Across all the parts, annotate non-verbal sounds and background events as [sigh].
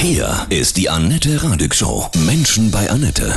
Hier ist die Annette Radig Show. Menschen bei Annette.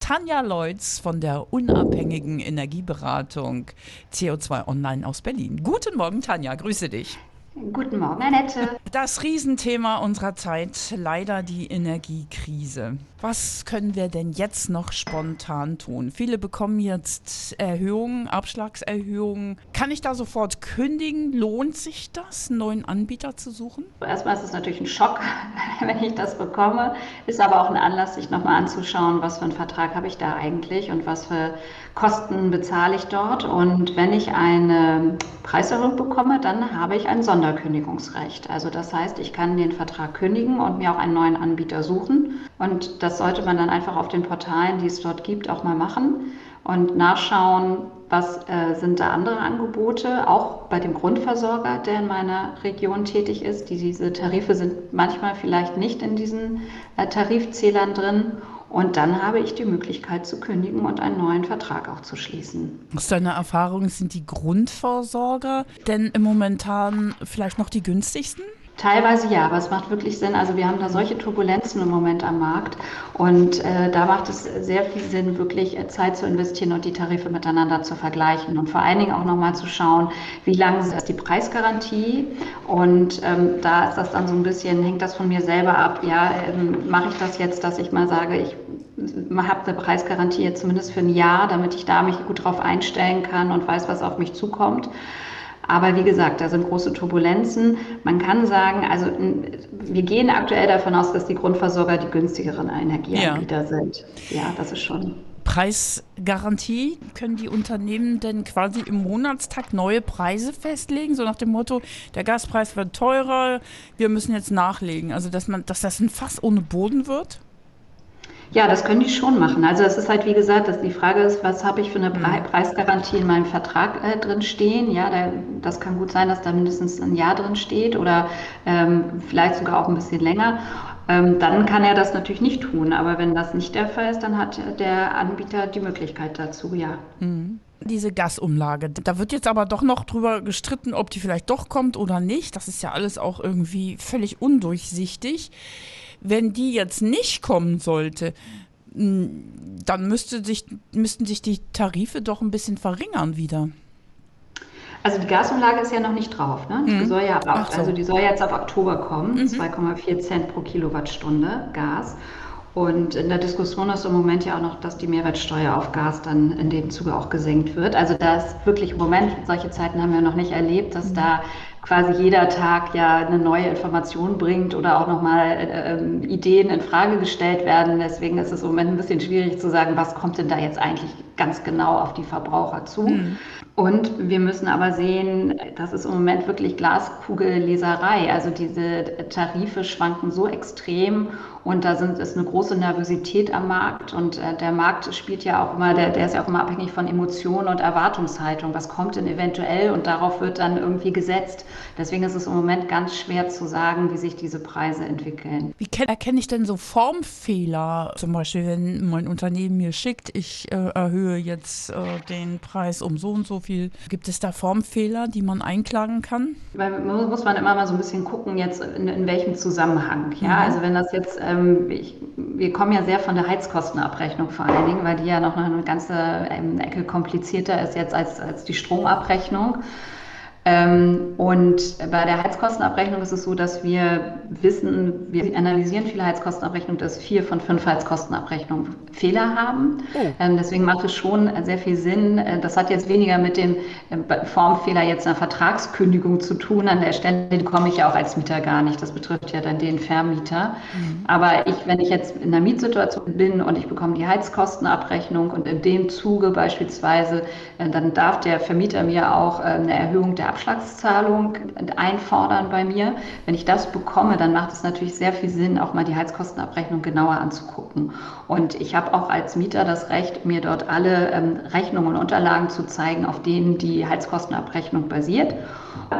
Tanja Leutz von der unabhängigen Energieberatung CO2 Online aus Berlin. Guten Morgen, Tanja, grüße dich. Guten Morgen, Annette. Das Riesenthema unserer Zeit, leider die Energiekrise. Was können wir denn jetzt noch spontan tun? Viele bekommen jetzt Erhöhungen, Abschlagserhöhungen. Kann ich da sofort kündigen? Lohnt sich das, einen neuen Anbieter zu suchen? Erstmal ist es natürlich ein Schock, [laughs] wenn ich das bekomme. Ist aber auch ein Anlass, sich nochmal anzuschauen, was für einen Vertrag habe ich da eigentlich und was für Kosten bezahle ich dort. Und wenn ich eine Preiserhöhung bekomme, dann habe ich ein Sonderkündigungsrecht. Also das heißt, ich kann den Vertrag kündigen und mir auch einen neuen Anbieter suchen. Und das sollte man dann einfach auf den Portalen, die es dort gibt, auch mal machen und nachschauen, was äh, sind da andere Angebote, auch bei dem Grundversorger, der in meiner Region tätig ist. Die, diese Tarife sind manchmal vielleicht nicht in diesen äh, Tarifzählern drin. Und dann habe ich die Möglichkeit zu kündigen und einen neuen Vertrag auch zu schließen. Aus deiner Erfahrung sind die Grundversorger denn im Momentan vielleicht noch die günstigsten? Teilweise ja, aber es macht wirklich Sinn. Also wir haben da solche Turbulenzen im Moment am Markt und äh, da macht es sehr viel Sinn, wirklich äh, Zeit zu investieren und die Tarife miteinander zu vergleichen und vor allen Dingen auch nochmal zu schauen, wie lange ist die Preisgarantie und ähm, da ist das dann so ein bisschen, hängt das von mir selber ab. Ja, ähm, mache ich das jetzt, dass ich mal sage, ich habe eine Preisgarantie jetzt zumindest für ein Jahr, damit ich da mich gut drauf einstellen kann und weiß, was auf mich zukommt. Aber wie gesagt, da sind große Turbulenzen. Man kann sagen, also wir gehen aktuell davon aus, dass die Grundversorger die günstigeren Energieanbieter ja. sind. Ja, das ist schon. Preisgarantie? Können die Unternehmen denn quasi im Monatstag neue Preise festlegen? So nach dem Motto, der Gaspreis wird teurer, wir müssen jetzt nachlegen. Also dass man, dass das ein Fass ohne Boden wird? Ja, das können die schon machen. Also es ist halt, wie gesagt, dass die Frage ist, was habe ich für eine Pre Preisgarantie in meinem Vertrag äh, drin stehen? Ja, da, das kann gut sein, dass da mindestens ein Jahr drin steht oder ähm, vielleicht sogar auch ein bisschen länger. Ähm, dann kann er das natürlich nicht tun. Aber wenn das nicht der Fall ist, dann hat der Anbieter die Möglichkeit dazu, ja. Mhm diese Gasumlage. Da wird jetzt aber doch noch drüber gestritten, ob die vielleicht doch kommt oder nicht. Das ist ja alles auch irgendwie völlig undurchsichtig. Wenn die jetzt nicht kommen sollte, dann müsste sich, müssten sich die Tarife doch ein bisschen verringern wieder. Also die Gasumlage ist ja noch nicht drauf. Ne? Die, mhm. soll ja ab, so. also die soll jetzt ab Oktober kommen, mhm. 2,4 Cent pro Kilowattstunde Gas. Und in der Diskussion ist im Moment ja auch noch, dass die Mehrwertsteuer auf Gas dann in dem Zuge auch gesenkt wird. Also da ist wirklich im Moment, solche Zeiten haben wir noch nicht erlebt, dass mhm. da quasi jeder Tag ja eine neue Information bringt oder auch nochmal äh, ähm, Ideen in Frage gestellt werden. Deswegen ist es im Moment ein bisschen schwierig zu sagen, was kommt denn da jetzt eigentlich ganz genau auf die Verbraucher zu. Mhm. Und wir müssen aber sehen, das ist im Moment wirklich Glaskugelleserei. Also diese Tarife schwanken so extrem und da sind, ist eine große Nervosität am Markt. Und äh, der Markt spielt ja auch immer, der, der ist ja auch immer abhängig von Emotionen und Erwartungshaltung. Was kommt denn eventuell? Und darauf wird dann irgendwie gesetzt. Deswegen ist es im Moment ganz schwer zu sagen, wie sich diese Preise entwickeln. Wie erkenne ich denn so Formfehler? Zum Beispiel, wenn mein Unternehmen mir schickt, ich äh, erhöhe jetzt äh, den Preis um so und so viel. Gibt es da Formfehler, die man einklagen kann? Weil muss man immer mal so ein bisschen gucken, jetzt in, in welchem Zusammenhang. Ja, mhm. also wenn das jetzt, ähm, ich, wir kommen ja sehr von der Heizkostenabrechnung vor allen Dingen, weil die ja noch eine ganze ähm, Ecke komplizierter ist jetzt als, als die Stromabrechnung. Ähm, und bei der Heizkostenabrechnung ist es so, dass wir wissen, wir analysieren viele Heizkostenabrechnungen, dass vier von fünf Heizkostenabrechnungen Fehler haben. Oh. Ähm, deswegen macht es schon sehr viel Sinn. Äh, das hat jetzt weniger mit dem äh, Formfehler jetzt einer Vertragskündigung zu tun. An der Stelle komme ich ja auch als Mieter gar nicht. Das betrifft ja dann den Vermieter. Mhm. Aber ich, wenn ich jetzt in einer Mietsituation bin und ich bekomme die Heizkostenabrechnung und in dem Zuge beispielsweise, äh, dann darf der Vermieter mir auch eine Erhöhung der Abschlagszahlung einfordern bei mir. Wenn ich das bekomme, dann macht es natürlich sehr viel Sinn, auch mal die Heizkostenabrechnung genauer anzugucken. Und ich habe auch als Mieter das Recht, mir dort alle ähm, Rechnungen und Unterlagen zu zeigen, auf denen die Heizkostenabrechnung basiert.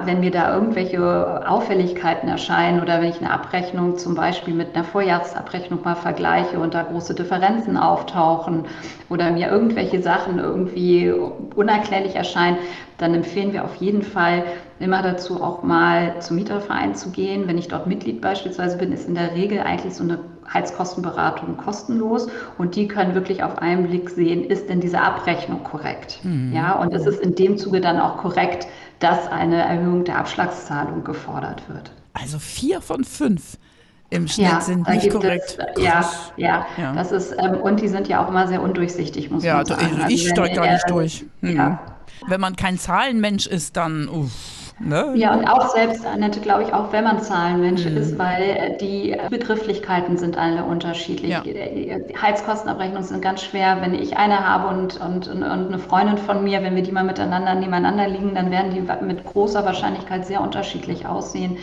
Wenn mir da irgendwelche Auffälligkeiten erscheinen oder wenn ich eine Abrechnung zum Beispiel mit einer Vorjahresabrechnung mal vergleiche und da große Differenzen auftauchen oder mir irgendwelche Sachen irgendwie unerklärlich erscheinen, dann empfehlen wir auf jeden Fall, immer dazu, auch mal zum Mieterverein zu gehen. Wenn ich dort Mitglied beispielsweise bin, ist in der Regel eigentlich so eine Heizkostenberatung kostenlos und die können wirklich auf einen Blick sehen, ist denn diese Abrechnung korrekt? Mhm. Ja, und ist es in dem Zuge dann auch korrekt, dass eine Erhöhung der Abschlagszahlung gefordert wird. Also vier von fünf im Schnitt ja, sind nicht korrekt. Es, ja, ja, ja, das ist, ähm, und die sind ja auch immer sehr undurchsichtig, muss ja, man sagen. Ja, ich also, steige gar nicht durch. Hm. Ja. Wenn man kein Zahlenmensch ist, dann. Uff. Ne? Ja, und auch selbst, Annette, glaube ich, auch wenn man Zahlenmensch mhm. ist, weil äh, die Begrifflichkeiten sind alle unterschiedlich. Ja. Die Heizkostenabrechnungen sind ganz schwer. Wenn ich eine habe und, und, und eine Freundin von mir, wenn wir die mal miteinander nebeneinander liegen, dann werden die mit großer Wahrscheinlichkeit sehr unterschiedlich aussehen.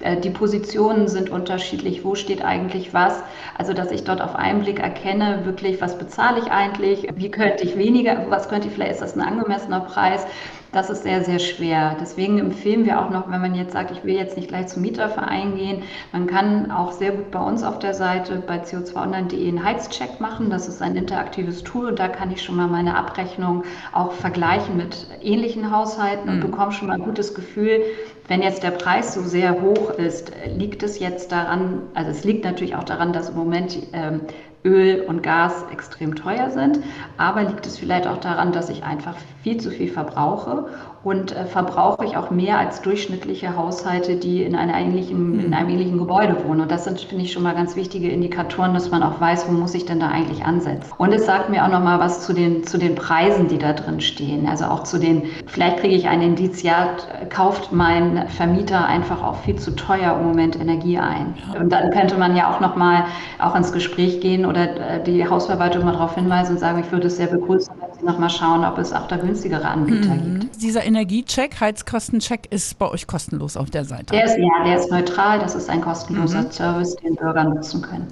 Äh, die Positionen sind unterschiedlich. Wo steht eigentlich was? Also, dass ich dort auf einen Blick erkenne, wirklich, was bezahle ich eigentlich? Wie könnte ich weniger, was könnte ich, vielleicht ist das ein angemessener Preis? Das ist sehr, sehr schwer. Deswegen empfehlen wir auch noch, wenn man jetzt sagt, ich will jetzt nicht gleich zum Mieterverein gehen, man kann auch sehr gut bei uns auf der Seite bei co2online.de einen Heizcheck machen. Das ist ein interaktives Tool und da kann ich schon mal meine Abrechnung auch vergleichen mit ähnlichen Haushalten und mhm. bekomme schon mal ein gutes Gefühl, wenn jetzt der Preis so sehr hoch ist, liegt es jetzt daran, also es liegt natürlich auch daran, dass im Moment ähm, Öl und Gas extrem teuer sind, aber liegt es vielleicht auch daran, dass ich einfach viel zu viel verbrauche und äh, verbrauche ich auch mehr als durchschnittliche Haushalte, die in, einer ähnlichen, in einem ähnlichen Gebäude wohnen. Und das sind, finde ich, schon mal ganz wichtige Indikatoren, dass man auch weiß, wo muss ich denn da eigentlich ansetzen. Und es sagt mir auch noch mal was zu den, zu den Preisen, die da drin stehen. Also auch zu den, vielleicht kriege ich ein Indiz, ja, kauft mein Vermieter einfach auch viel zu teuer im Moment Energie ein. Und dann könnte man ja auch noch mal auch ins Gespräch gehen oder äh, die Hausverwaltung mal darauf hinweisen und sagen, ich würde es sehr begrüßen, wenn Sie noch mal schauen, ob es auch da günstigere Anbieter mhm. gibt. Dieser Energiecheck, Heizkostencheck ist bei euch kostenlos auf der Seite. Der ist, ja, der ist neutral. Das ist ein kostenloser mhm. Service, den Bürger nutzen können.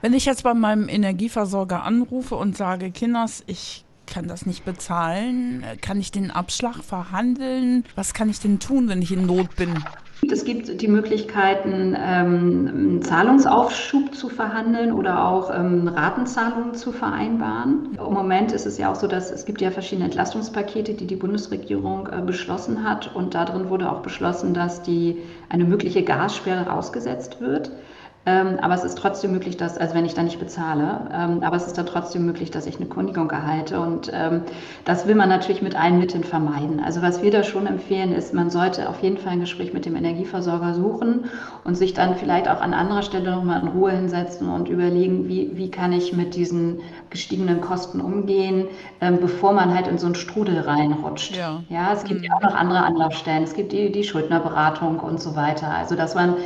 Wenn ich jetzt bei meinem Energieversorger anrufe und sage, Kinders, ich kann das nicht bezahlen, kann ich den Abschlag verhandeln? Was kann ich denn tun, wenn ich in Not bin? Es gibt die Möglichkeiten, ähm, Zahlungsaufschub zu verhandeln oder auch ähm, Ratenzahlungen zu vereinbaren. Im Moment ist es ja auch so, dass es gibt ja verschiedene Entlastungspakete, die die Bundesregierung äh, beschlossen hat. Und darin wurde auch beschlossen, dass die, eine mögliche Gassperre ausgesetzt wird. Ähm, aber es ist trotzdem möglich, dass, also wenn ich da nicht bezahle, ähm, aber es ist dann trotzdem möglich, dass ich eine Kündigung erhalte. Und ähm, das will man natürlich mit allen Mitteln vermeiden. Also was wir da schon empfehlen, ist, man sollte auf jeden Fall ein Gespräch mit dem Energieversorger suchen und sich dann vielleicht auch an anderer Stelle nochmal in Ruhe hinsetzen und überlegen, wie, wie kann ich mit diesen gestiegenen Kosten umgehen, ähm, bevor man halt in so einen Strudel reinrutscht. Ja, ja es gibt mhm. ja auch noch andere Anlaufstellen. Es gibt die, die Schuldnerberatung und so weiter. Also dass man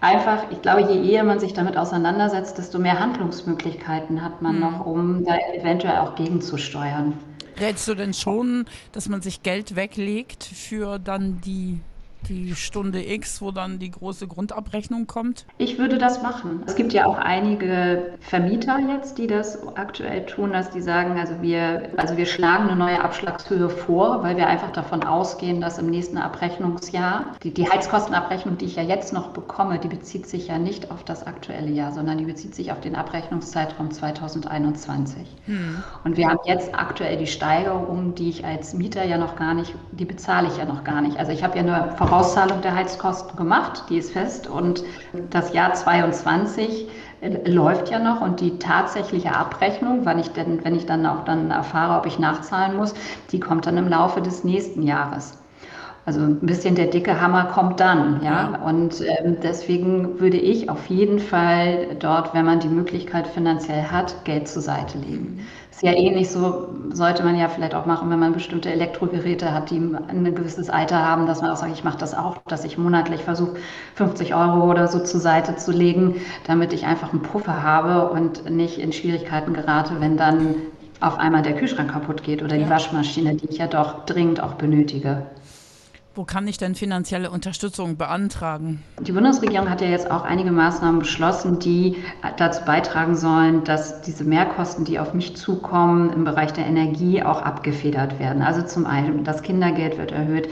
einfach, ich glaube, je eher man sich damit auseinandersetzt, desto mehr Handlungsmöglichkeiten hat man mhm. noch, um da eventuell auch gegenzusteuern. Rätst du denn schon, dass man sich Geld weglegt für dann die die Stunde X, wo dann die große Grundabrechnung kommt? Ich würde das machen. Es gibt ja auch einige Vermieter jetzt, die das aktuell tun, dass die sagen, also wir, also wir schlagen eine neue Abschlagshöhe vor, weil wir einfach davon ausgehen, dass im nächsten Abrechnungsjahr die, die Heizkostenabrechnung, die ich ja jetzt noch bekomme, die bezieht sich ja nicht auf das aktuelle Jahr, sondern die bezieht sich auf den Abrechnungszeitraum 2021. Hm. Und wir haben jetzt aktuell die Steigerung, die ich als Mieter ja noch gar nicht, die bezahle ich ja noch gar nicht. Also ich habe ja eine Voraussetzung Auszahlung der Heizkosten gemacht, die ist fest. Und das Jahr 22 äh, läuft ja noch und die tatsächliche Abrechnung, wann ich denn, wenn ich dann auch dann erfahre, ob ich nachzahlen muss, die kommt dann im Laufe des nächsten Jahres. Also ein bisschen der dicke Hammer kommt dann, ja. ja. Und ähm, deswegen würde ich auf jeden Fall dort, wenn man die Möglichkeit finanziell hat, Geld zur Seite legen. Ist ja ähnlich so, sollte man ja vielleicht auch machen, wenn man bestimmte Elektrogeräte hat, die ein gewisses Alter haben, dass man auch sagt, ich mache das auch, dass ich monatlich versuche, 50 Euro oder so zur Seite zu legen, damit ich einfach einen Puffer habe und nicht in Schwierigkeiten gerate, wenn dann auf einmal der Kühlschrank kaputt geht oder die Waschmaschine, die ich ja doch dringend auch benötige. Wo kann ich denn finanzielle Unterstützung beantragen? Die Bundesregierung hat ja jetzt auch einige Maßnahmen beschlossen, die dazu beitragen sollen, dass diese Mehrkosten, die auf mich zukommen, im Bereich der Energie auch abgefedert werden. Also zum einen das Kindergeld wird erhöht.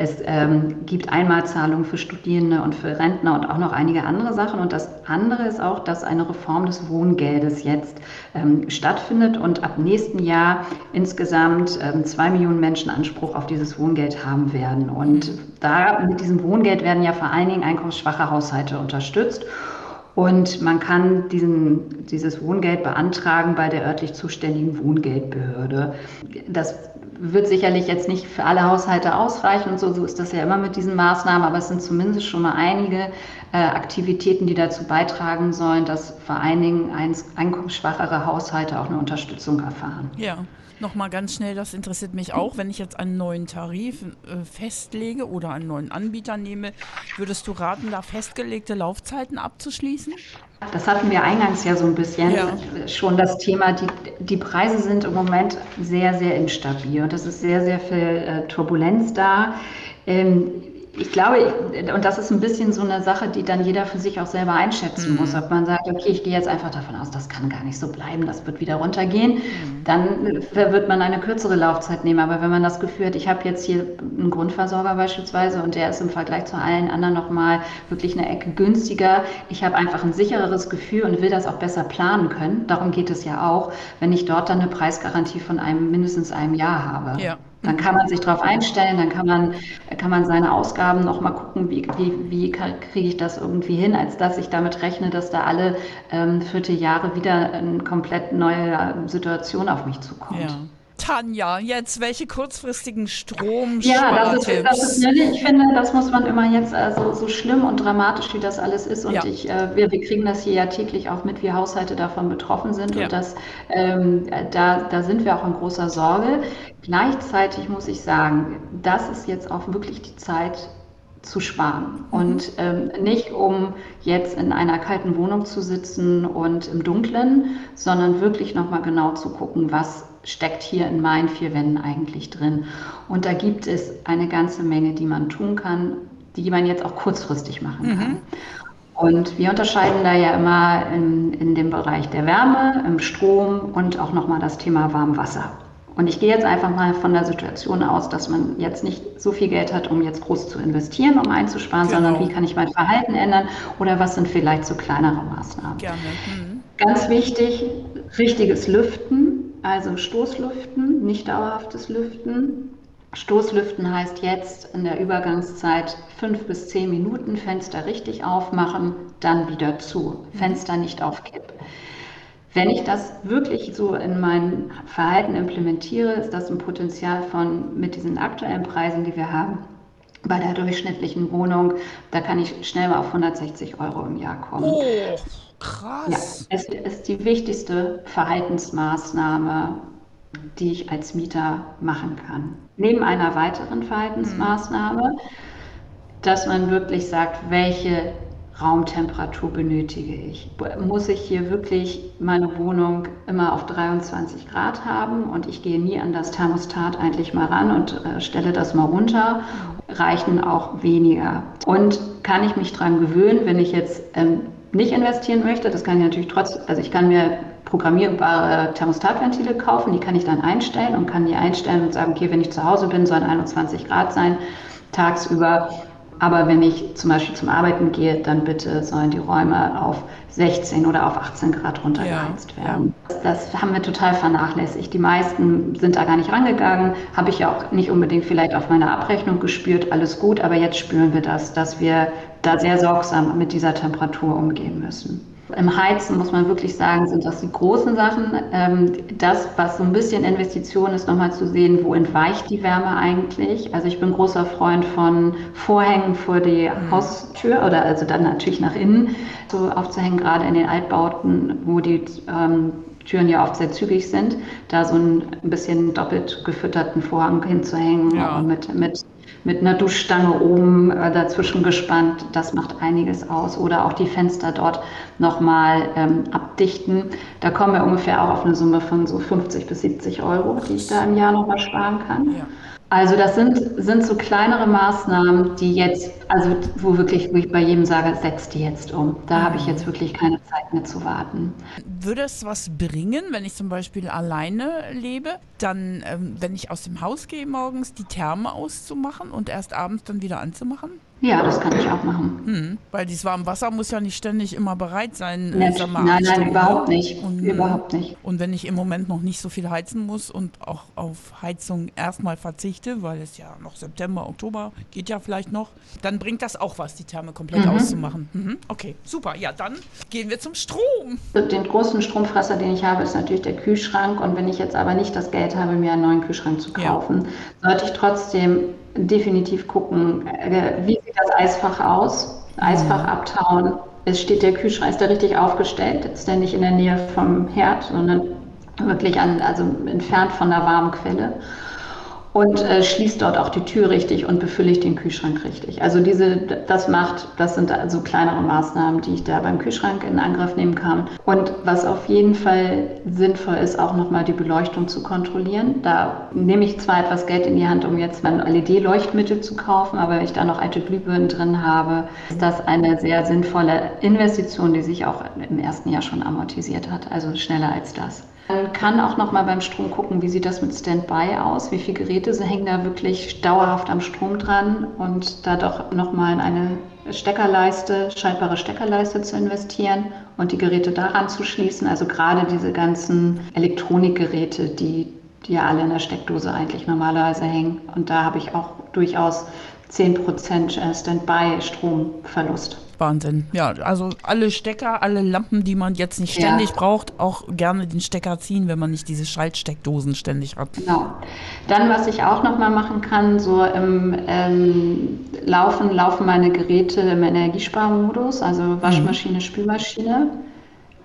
Es ähm, gibt Einmalzahlungen für Studierende und für Rentner und auch noch einige andere Sachen. Und das andere ist auch, dass eine Reform des Wohngeldes jetzt ähm, stattfindet und ab nächsten Jahr insgesamt ähm, zwei Millionen Menschen Anspruch auf dieses Wohngeld haben werden. Und da mit diesem Wohngeld werden ja vor allen Dingen einkommensschwache Haushalte unterstützt. Und man kann diesen, dieses Wohngeld beantragen bei der örtlich zuständigen Wohngeldbehörde. Das wird sicherlich jetzt nicht für alle Haushalte ausreichen und so, so ist das ja immer mit diesen Maßnahmen, aber es sind zumindest schon mal einige äh, Aktivitäten, die dazu beitragen sollen, dass vor allen Dingen einkommensschwachere Haushalte auch eine Unterstützung erfahren. Ja. Nochmal ganz schnell, das interessiert mich auch. Wenn ich jetzt einen neuen Tarif äh, festlege oder einen neuen Anbieter nehme, würdest du raten, da festgelegte Laufzeiten abzuschließen? Das hatten wir eingangs ja so ein bisschen ja. schon das Thema. Die, die Preise sind im Moment sehr, sehr instabil und es ist sehr, sehr viel äh, Turbulenz da. Ähm, ich glaube, und das ist ein bisschen so eine Sache, die dann jeder für sich auch selber einschätzen mhm. muss. Ob man sagt, okay, ich gehe jetzt einfach davon aus, das kann gar nicht so bleiben, das wird wieder runtergehen, mhm. dann wird man eine kürzere Laufzeit nehmen. Aber wenn man das Gefühl hat, ich habe jetzt hier einen Grundversorger beispielsweise und der ist im Vergleich zu allen anderen nochmal wirklich eine Ecke günstiger, ich habe einfach ein sichereres Gefühl und will das auch besser planen können. Darum geht es ja auch, wenn ich dort dann eine Preisgarantie von einem mindestens einem Jahr habe. Ja. Dann kann man sich darauf einstellen, dann kann man, kann man seine Ausgaben nochmal gucken, wie, wie, wie kriege ich das irgendwie hin, als dass ich damit rechne, dass da alle ähm, Vierteljahre wieder eine komplett neue Situation auf mich zukommt. Ja. Tanja, jetzt welche kurzfristigen Strom Ja, das ist, das ist ich finde, das muss man immer jetzt, also so schlimm und dramatisch, wie das alles ist. Und ja. ich, äh, wir, wir kriegen das hier ja täglich auch mit, wie Haushalte davon betroffen sind. Ja. Und das, ähm, da, da sind wir auch in großer Sorge. Gleichzeitig muss ich sagen, das ist jetzt auch wirklich die Zeit, zu sparen und ähm, nicht um jetzt in einer kalten Wohnung zu sitzen und im Dunkeln, sondern wirklich nochmal genau zu gucken, was steckt hier in meinen vier Wänden eigentlich drin. Und da gibt es eine ganze Menge, die man tun kann, die man jetzt auch kurzfristig machen kann. Mhm. Und wir unterscheiden da ja immer in, in dem Bereich der Wärme, im Strom und auch nochmal das Thema Warmwasser. Und ich gehe jetzt einfach mal von der Situation aus, dass man jetzt nicht so viel Geld hat, um jetzt groß zu investieren, um einzusparen, genau. sondern wie kann ich mein Verhalten ändern oder was sind vielleicht so kleinere Maßnahmen. Gerne. Mhm. Ganz wichtig, richtiges Lüften. Also Stoßlüften, nicht dauerhaftes Lüften. Stoßlüften heißt jetzt in der Übergangszeit fünf bis zehn Minuten Fenster richtig aufmachen, dann wieder zu. Fenster nicht aufkippen. Wenn ich das wirklich so in mein Verhalten implementiere, ist das ein Potenzial von mit diesen aktuellen Preisen, die wir haben, bei der durchschnittlichen Wohnung, da kann ich schnell mal auf 160 Euro im Jahr kommen. Oh. Krass. Ja, es ist die wichtigste Verhaltensmaßnahme, die ich als Mieter machen kann. Neben einer weiteren Verhaltensmaßnahme, dass man wirklich sagt, welche Raumtemperatur benötige ich? Muss ich hier wirklich meine Wohnung immer auf 23 Grad haben und ich gehe nie an das Thermostat eigentlich mal ran und äh, stelle das mal runter? Reichen auch weniger? Und kann ich mich daran gewöhnen, wenn ich jetzt ähm, nicht investieren möchte, das kann ich natürlich trotzdem, also ich kann mir programmierbare Thermostatventile kaufen, die kann ich dann einstellen und kann die einstellen und sagen, okay, wenn ich zu Hause bin, sollen 21 Grad sein tagsüber. Aber wenn ich zum Beispiel zum Arbeiten gehe, dann bitte sollen die Räume auf 16 oder auf 18 Grad runtergeheizt ja, werden. Ja. Das haben wir total vernachlässigt. Die meisten sind da gar nicht rangegangen. Habe ich auch nicht unbedingt vielleicht auf meiner Abrechnung gespürt. Alles gut, aber jetzt spüren wir das, dass wir da sehr sorgsam mit dieser Temperatur umgehen müssen. Im Heizen muss man wirklich sagen, sind das die großen Sachen. Ähm, das, was so ein bisschen Investition ist, nochmal zu sehen, wo entweicht die Wärme eigentlich. Also ich bin großer Freund von Vorhängen vor die mhm. Haustür oder also dann natürlich nach innen so aufzuhängen, gerade in den Altbauten, wo die ähm, Türen ja oft sehr zügig sind, da so ein bisschen doppelt gefütterten Vorhang hinzuhängen ja. mit, mit mit einer Duschstange oben äh, dazwischen gespannt. Das macht einiges aus. Oder auch die Fenster dort nochmal ähm, abdichten. Da kommen wir ungefähr auch auf eine Summe von so 50 bis 70 Euro, die ich da im Jahr nochmal sparen kann. Ja. Also das sind, sind so kleinere Maßnahmen, die jetzt, also wo wirklich, wo ich bei jedem sage, setz die jetzt um. Da habe ich jetzt wirklich keine Zeit mehr zu warten. Würde es was bringen, wenn ich zum Beispiel alleine lebe? Dann, ähm, wenn ich aus dem Haus gehe morgens, die Therme auszumachen und erst abends dann wieder anzumachen? Ja, das kann ich auch machen. Hm, weil dieses warme Wasser muss ja nicht ständig immer bereit sein. Nein, mal, nein, nein, Stunden, überhaupt nicht. Und, Überhaupt nicht. Und wenn ich im Moment noch nicht so viel heizen muss und auch auf Heizung erstmal verzichte, weil es ja noch September, Oktober geht ja vielleicht noch, dann bringt das auch was, die Therme komplett Mhm. auszumachen. Mhm. Okay, super. Ja, dann gehen wir zum Strom. Den großen Stromfresser, den ich habe, ist natürlich der Kühlschrank. Und wenn ich jetzt aber nicht das Geld habe, mir einen neuen Kühlschrank zu Ja. kaufen, sollte ich trotzdem definitiv gucken, äh, wie sieht das Eisfach aus? Eisfach abtauen. Es steht der Kühlschrank, ist der richtig aufgestellt? Ist der nicht in der Nähe vom Herd, sondern wirklich an, also entfernt von der warmen Quelle? Und äh, schließt dort auch die Tür richtig und befülle ich den Kühlschrank richtig. Also diese, das macht, das sind also kleinere Maßnahmen, die ich da beim Kühlschrank in Angriff nehmen kann. Und was auf jeden Fall sinnvoll ist, auch nochmal die Beleuchtung zu kontrollieren. Da nehme ich zwar etwas Geld in die Hand, um jetzt mein LED-Leuchtmittel zu kaufen, aber wenn ich da noch alte Glühbirnen drin habe, ist das eine sehr sinnvolle Investition, die sich auch im ersten Jahr schon amortisiert hat, also schneller als das. Man kann auch noch mal beim Strom gucken, wie sieht das mit Standby aus? Wie viele Geräte hängen da wirklich dauerhaft am Strom dran? Und da doch noch mal in eine Steckerleiste, schaltbare Steckerleiste zu investieren und die Geräte daran zu schließen. Also gerade diese ganzen Elektronikgeräte, die, die ja alle in der Steckdose eigentlich normalerweise hängen. Und da habe ich auch durchaus 10% Standby-Stromverlust. Wahnsinn. Ja, also alle Stecker, alle Lampen, die man jetzt nicht Ja. ständig braucht, auch gerne den Stecker ziehen, wenn man nicht diese Schaltsteckdosen ständig hat. Genau. Dann, was ich auch noch mal machen kann, so im ähm, Laufen, laufen meine Geräte im Energiesparmodus, also Waschmaschine, Spülmaschine.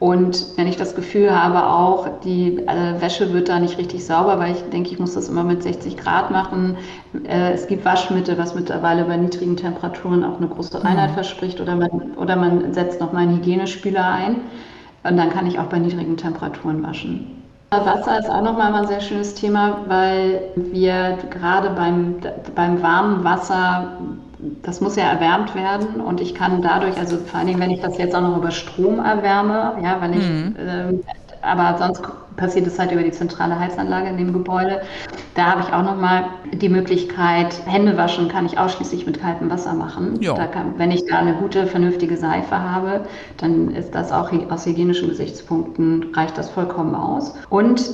Und wenn ich das Gefühl habe, auch die äh, Wäsche wird da nicht richtig sauber, weil ich denke, ich muss das immer mit 60 Grad machen. Äh, es gibt Waschmittel, was mittlerweile bei niedrigen Temperaturen auch eine große Reinheit verspricht. Oder man, oder man setzt noch mal einen Hygienespüler ein. Und dann kann ich auch bei niedrigen Temperaturen waschen. Wasser ist auch nochmal ein sehr schönes Thema, weil wir gerade beim, beim warmen Wasser, das muss ja erwärmt werden und ich kann dadurch, also vor allen Dingen, wenn ich das jetzt auch noch über Strom erwärme, ja, weil ich, ähm, aber sonst passiert es halt über die zentrale Heizanlage in dem Gebäude. Da habe ich auch nochmal die Möglichkeit, Hände waschen kann ich ausschließlich mit kaltem Wasser machen. Kann, wenn ich da eine gute, vernünftige Seife habe, dann ist das auch aus hygienischen Gesichtspunkten reicht das vollkommen aus. Und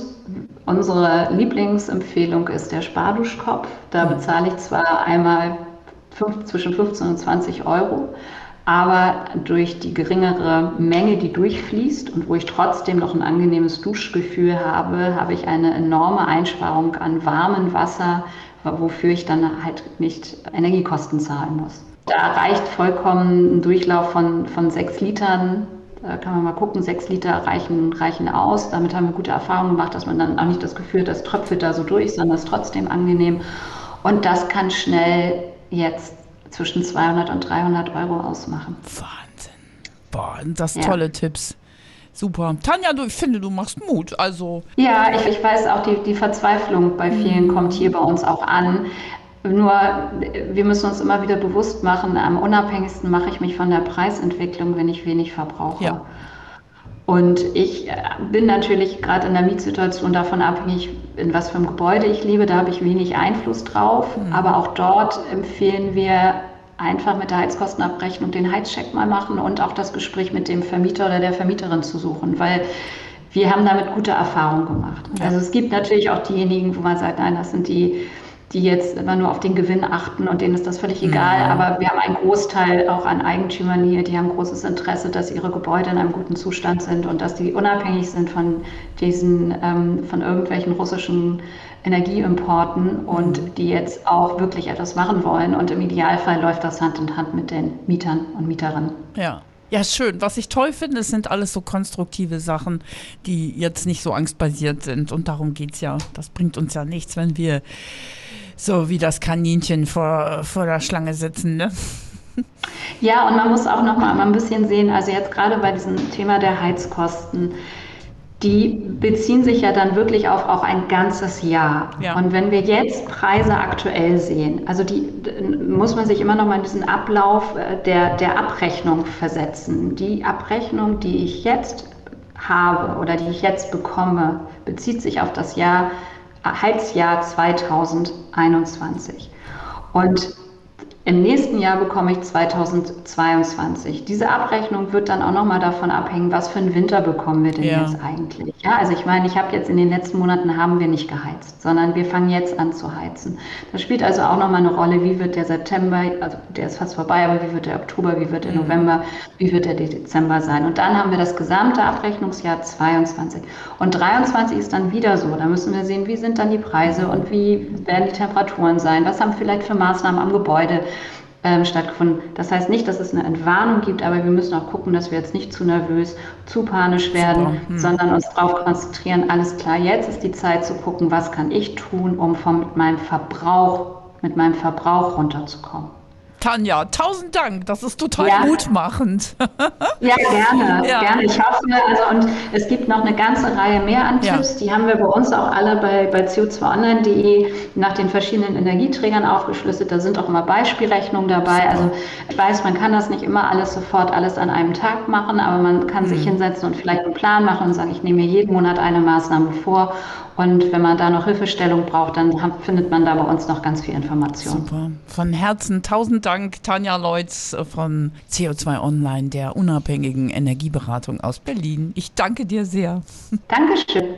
unsere Lieblingsempfehlung ist der Sparduschkopf. Da bezahle ich zwar einmal fünf, zwischen 15 und 20 Euro, aber durch die geringere Menge, die durchfließt und wo ich trotzdem noch ein angenehmes Duschgefühl habe, habe ich eine enorme Einsparung an warmem Wasser, wofür ich dann halt nicht Energiekosten zahlen muss. Da reicht vollkommen ein Durchlauf von, von sechs Litern. Da kann man mal gucken, sechs Liter reichen, reichen aus. Damit haben wir gute Erfahrungen gemacht, dass man dann auch nicht das Gefühl hat, das tröpfelt da so durch, sondern es ist trotzdem angenehm. Und das kann schnell jetzt zwischen 200 und 300 Euro ausmachen. Wahnsinn. Boah, sind das Ja. tolle Tipps. Super. Tanja, du, ich finde, du machst Mut. Also, Ja, ich, ich weiß auch, die, die Verzweiflung bei vielen kommt hier bei uns auch an. Nur wir müssen uns immer wieder bewusst machen, am unabhängigsten mache ich mich von der Preisentwicklung, wenn ich wenig verbrauche. Ja. Und ich äh, bin natürlich gerade in der Mietsituation davon abhängig, in was für einem Gebäude ich lebe. Da habe ich wenig Einfluss drauf. Aber auch dort empfehlen wir einfach mit der Heizkostenabrechnung den Heizcheck mal machen und auch das Gespräch mit dem Vermieter oder der Vermieterin zu suchen, weil wir haben damit gute Erfahrungen gemacht. Also es gibt natürlich auch diejenigen, wo man sagt, nein, das sind die, die jetzt immer nur auf den Gewinn achten und denen ist das völlig egal. Aber wir haben einen Großteil auch an Eigentümern hier, die haben großes Interesse, dass ihre Gebäude in einem guten Zustand sind und dass die unabhängig sind von diesen, ähm, von irgendwelchen russischen Energieimporten und die jetzt auch wirklich etwas machen wollen. Und im Idealfall läuft das Hand in Hand mit den Mietern und Mieterinnen. ja. Ja, schön. Was ich toll finde, es sind alles so konstruktive Sachen, die jetzt nicht so angstbasiert sind. Und darum geht's ja. Das bringt uns ja nichts, wenn wir so wie das Kaninchen vor, vor der Schlange sitzen, ne? Ja, und man muss auch noch mal ein bisschen sehen, also jetzt gerade bei diesem Thema der Heizkosten, die beziehen sich ja dann wirklich auf auch ein ganzes Jahr. Ja. Und wenn wir jetzt Preise aktuell sehen, also die muss man sich immer noch mal in diesen Ablauf äh, der, der Abrechnung versetzen. Die Abrechnung, die ich jetzt habe oder die ich jetzt bekomme, bezieht sich auf das Jahr Heizjahr 2021. Und im nächsten Jahr bekomme ich 2022. Diese Abrechnung wird dann auch nochmal davon abhängen, was für einen Winter bekommen wir denn ja. jetzt eigentlich. Ja, also ich meine, ich habe jetzt in den letzten Monaten haben wir nicht geheizt, sondern wir fangen jetzt an zu heizen. Das spielt also auch nochmal eine Rolle, wie wird der September, also der ist fast vorbei, aber wie wird der Oktober, wie wird der mhm. November, wie wird der Dezember sein. Und dann haben wir das gesamte Abrechnungsjahr 22. Und 23 ist dann wieder so. Da müssen wir sehen, wie sind dann die Preise und wie werden die Temperaturen sein, was haben vielleicht für Maßnahmen am Gebäude ähm, stattgefunden. Das heißt nicht, dass es eine Entwarnung gibt, aber wir müssen auch gucken, dass wir jetzt nicht zu nervös, zu panisch werden, hm. sondern uns darauf konzentrieren, alles klar, jetzt ist die Zeit zu gucken, was kann ich tun, um von meinem Verbrauch, mit meinem Verbrauch runterzukommen. Tanja, tausend Dank. Das ist total ja. mutmachend. [laughs] Ja, gerne, ja. gerne. Ich hoffe, also und es gibt noch eine ganze Reihe mehr an Tipps. Die haben wir bei uns auch alle bei, bei CO2online.de nach den verschiedenen Energieträgern aufgeschlüsselt. Da sind auch immer Beispielrechnungen dabei. Super. Also ich weiß, man kann das nicht immer alles sofort alles an einem Tag machen, aber man kann mhm. sich hinsetzen und vielleicht einen Plan machen und sagen, ich nehme mir jeden Monat eine Maßnahme vor und wenn man da noch Hilfestellung braucht, dann findet man da bei uns noch ganz viel Information. Super. Von Herzen tausend Dank, Tanja Leutz von CO2 Online, der unabhängigen Energieberatung aus Berlin. Ich danke dir sehr. Dankeschön.